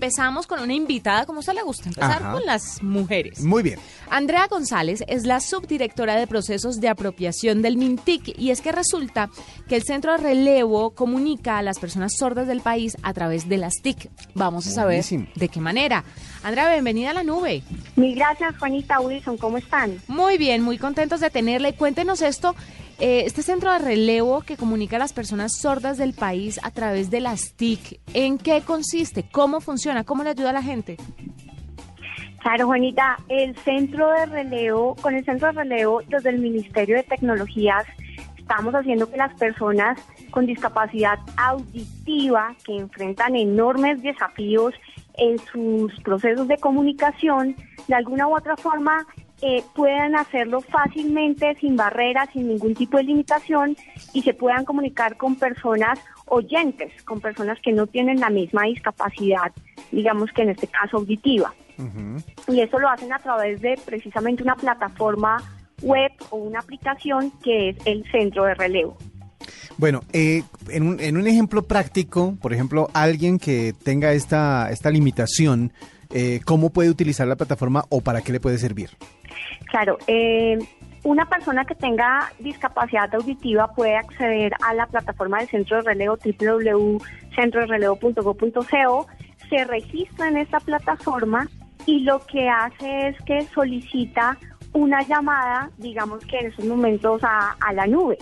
Empezamos con una invitada, como a usted le gusta empezar Ajá. con las mujeres. Muy bien. Andrea González es la subdirectora de procesos de apropiación del MINTIC y es que resulta que el centro de relevo comunica a las personas sordas del país a través de las TIC. Vamos a saber Buenísimo. de qué manera. Andrea, bienvenida a la nube. Mil gracias, Juanita Wilson. ¿Cómo están? Muy bien, muy contentos de tenerla y cuéntenos esto. Eh, este centro de relevo que comunica a las personas sordas del país a través de las TIC, ¿en qué consiste? ¿Cómo funciona? ¿Cómo le ayuda a la gente? Claro, Juanita, el centro de relevo, con el centro de relevo desde el Ministerio de Tecnologías, estamos haciendo que las personas con discapacidad auditiva que enfrentan enormes desafíos en sus procesos de comunicación, de alguna u otra forma eh, puedan hacerlo fácilmente, sin barreras, sin ningún tipo de limitación y se puedan comunicar con personas oyentes, con personas que no tienen la misma discapacidad, digamos que en este caso auditiva. Y eso lo hacen a través de precisamente una plataforma web o una aplicación que es el centro de relevo. Bueno, eh, en, un, en un ejemplo práctico, por ejemplo, alguien que tenga esta, esta limitación, eh, ¿cómo puede utilizar la plataforma o para qué le puede servir? Claro, eh, una persona que tenga discapacidad auditiva puede acceder a la plataforma del centro de relevo www.centrodrelevo.go.co, se registra en esta plataforma y lo que hace es que solicita una llamada, digamos que en esos momentos a, a la nube.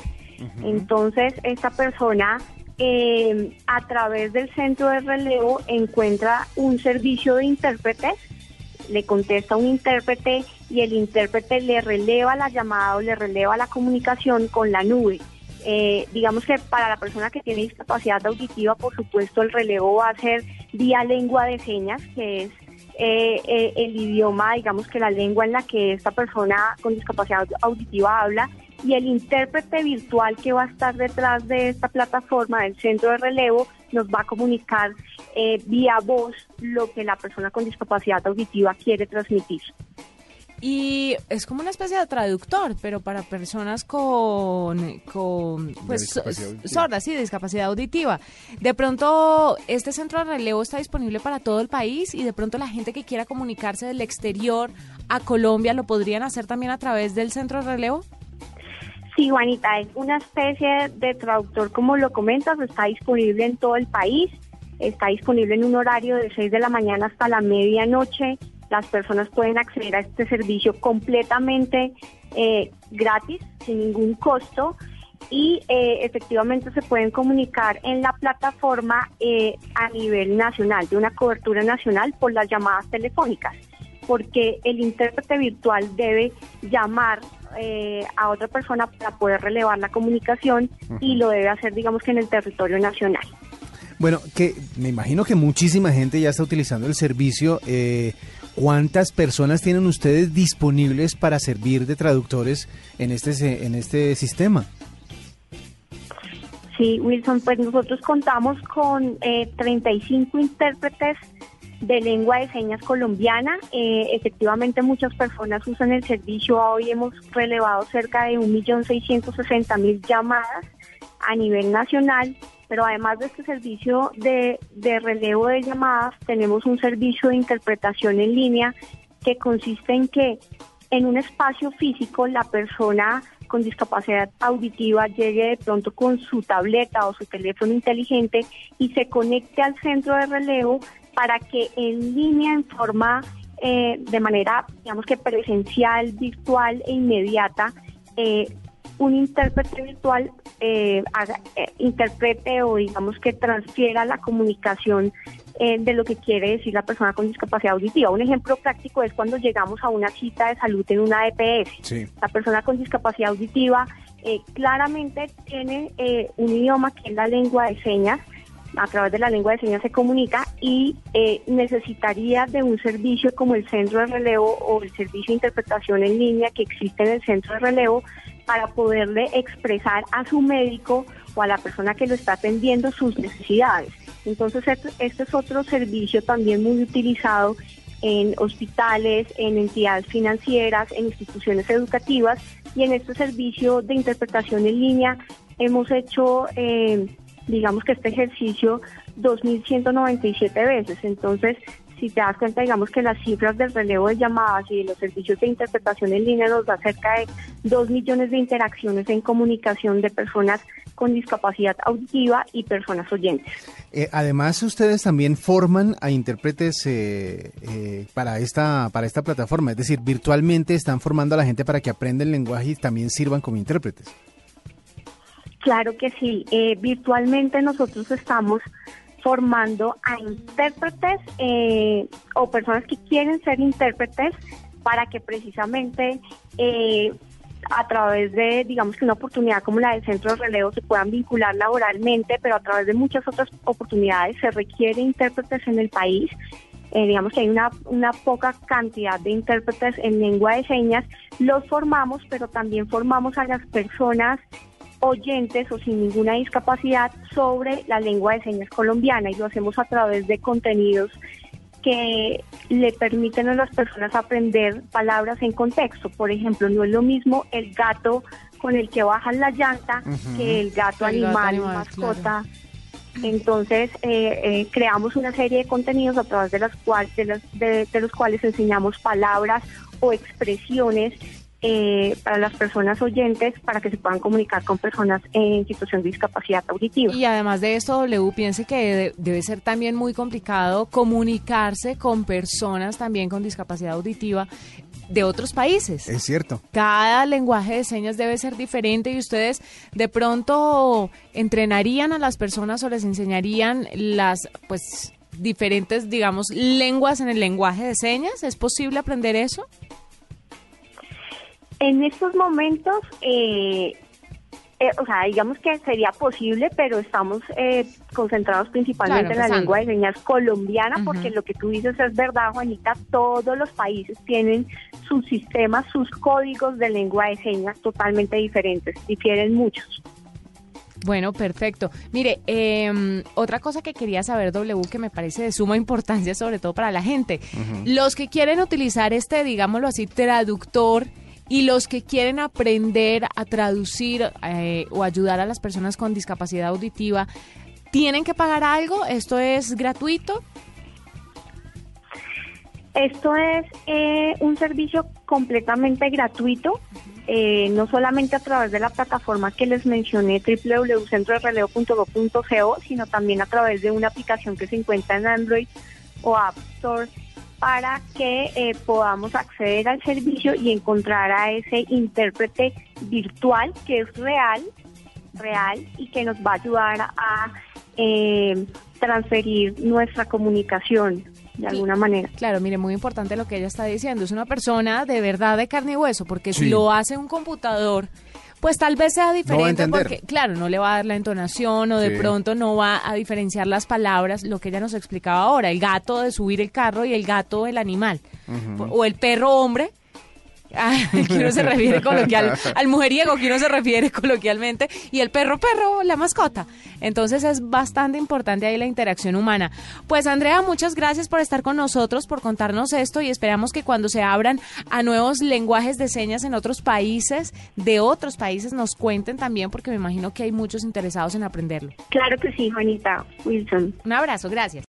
Entonces, esta persona eh, a través del centro de relevo encuentra un servicio de intérpretes le contesta un intérprete y el intérprete le releva la llamada o le releva la comunicación con la nube. Eh, digamos que para la persona que tiene discapacidad auditiva, por supuesto, el relevo va a ser vía lengua de señas, que es eh, eh, el idioma, digamos que la lengua en la que esta persona con discapacidad auditiva habla, y el intérprete virtual que va a estar detrás de esta plataforma del centro de relevo nos va a comunicar eh, vía voz lo que la persona con discapacidad auditiva quiere transmitir. Y es como una especie de traductor, pero para personas con, con pues, sordas, sí, discapacidad auditiva. De pronto, este centro de relevo está disponible para todo el país y de pronto la gente que quiera comunicarse del exterior a Colombia lo podrían hacer también a través del centro de relevo. Sí, Juanita, es una especie de traductor, como lo comentas, está disponible en todo el país, está disponible en un horario de 6 de la mañana hasta la medianoche. Las personas pueden acceder a este servicio completamente eh, gratis, sin ningún costo, y eh, efectivamente se pueden comunicar en la plataforma eh, a nivel nacional, de una cobertura nacional por las llamadas telefónicas porque el intérprete virtual debe llamar eh, a otra persona para poder relevar la comunicación y lo debe hacer, digamos que en el territorio nacional. Bueno, que me imagino que muchísima gente ya está utilizando el servicio. eh, ¿Cuántas personas tienen ustedes disponibles para servir de traductores en este, en este sistema? Sí, Wilson, pues nosotros contamos con eh, 35 intérpretes de lengua de señas colombiana. Eh, efectivamente, muchas personas usan el servicio. Hoy hemos relevado cerca de 1.660.000 llamadas a nivel nacional. Pero además de este servicio de, de relevo de llamadas, tenemos un servicio de interpretación en línea que consiste en que en un espacio físico la persona con discapacidad auditiva llegue de pronto con su tableta o su teléfono inteligente y se conecte al centro de relevo para que en línea, en forma eh, de manera, digamos que presencial, virtual e inmediata, eh, un intérprete virtual eh, haga- eh, interprete o digamos que transfiera la comunicación eh, de lo que quiere decir la persona con discapacidad auditiva. Un ejemplo práctico es cuando llegamos a una cita de salud en una EPS. Sí. La persona con discapacidad auditiva eh, claramente tiene eh, un idioma que es la lengua de señas, a través de la lengua de señas se comunica y eh, necesitaría de un servicio como el centro de relevo o el servicio de interpretación en línea que existe en el centro de relevo para poderle expresar a su médico o a la persona que lo está atendiendo sus necesidades. Entonces, este, es otro servicio también muy utilizado en hospitales, en entidades financieras, en instituciones educativas y en este servicio de interpretación en línea hemos hecho, eh, digamos que este ejercicio 2.197 veces. Entonces, si te das cuenta, digamos que las cifras del relevo de llamadas y de los servicios de interpretación en línea nos da cerca de 2 millones de interacciones en comunicación de personas con discapacidad auditiva y personas oyentes. Eh, además, ustedes también forman a intérpretes eh, eh, para esta para esta plataforma, es decir, virtualmente están formando a la gente para que aprenda el lenguaje y también sirvan como intérpretes. Claro que sí, virtualmente nosotros estamos formando a intérpretes o personas que quieren ser intérpretes para que precisamente a través de, digamos que una oportunidad como la del centro de relevo se puedan vincular laboralmente, pero a través de muchas otras oportunidades se requiere intérpretes en el país. Eh, digamos que hay una, una poca cantidad de intérpretes en lengua de señas. Los formamos, pero también formamos a las personas oyentes o sin ninguna discapacidad sobre la lengua de señas colombiana y lo hacemos a través de contenidos que le permiten a las personas aprender palabras en contexto. Por ejemplo, no es lo mismo el gato con el que bajan la llanta que el gato animal, mascota. Entonces, eh, eh, creamos una serie de contenidos a través de, las cuales, de los cuales enseñamos palabras o expresiones eh, para las personas oyentes para que se puedan comunicar con personas en situación de discapacidad auditiva. Y además de esto, W, piense que debe ser también muy complicado comunicarse con personas también con discapacidad auditiva de otros países. Es cierto. Cada lenguaje de señas debe ser diferente y ustedes de pronto entrenarían a las personas o les enseñarían las pues diferentes, digamos, lenguas en el lenguaje de señas. ¿Es posible aprender eso? En estos momentos, eh, eh, o sea, digamos que sería posible, pero estamos eh, concentrados principalmente en la lengua de señas colombiana, porque lo que tú dices es verdad, Juanita, todos los países tienen sus sistemas, sus códigos de lengua de señas totalmente diferentes, difieren muchos. Bueno, perfecto. Mire, em, otra cosa que quería saber, W, que me parece de suma importancia, sobre todo para la gente. Los que quieren utilizar este, digámoslo así, traductor, y los que quieren aprender a traducir eh, o ayudar a las personas con discapacidad auditiva, ¿tienen que pagar algo? ¿Esto es gratuito? Esto es eh, un servicio completamente gratuito, eh, no solamente a través de la plataforma que les mencioné, www.centroreleo.go.co, sino también a través de una aplicación que se encuentra en Android o App Store para que eh, podamos acceder al servicio y encontrar a ese intérprete virtual que es real, real y que nos va a ayudar a eh, transferir nuestra comunicación de alguna manera. Claro, mire, muy importante lo que ella está diciendo. Es una persona de verdad de carne y hueso, porque si lo hace un computador, pues tal vez sea diferente porque, claro, no le va a dar la entonación o de pronto no va a diferenciar las palabras, lo que ella nos explicaba ahora, el gato de subir el carro y el gato el animal, o el perro hombre que uno se refiere coloquial, al mujeriego que uno se refiere coloquialmente, y el perro perro, la mascota. Entonces es bastante importante ahí la interacción humana. Pues Andrea, muchas gracias por estar con nosotros, por contarnos esto y esperamos que cuando se abran a nuevos lenguajes de señas en otros países, de otros países, nos cuenten también, porque me imagino que hay muchos interesados en aprenderlo. Claro que sí, Juanita Wilson. Un abrazo, gracias.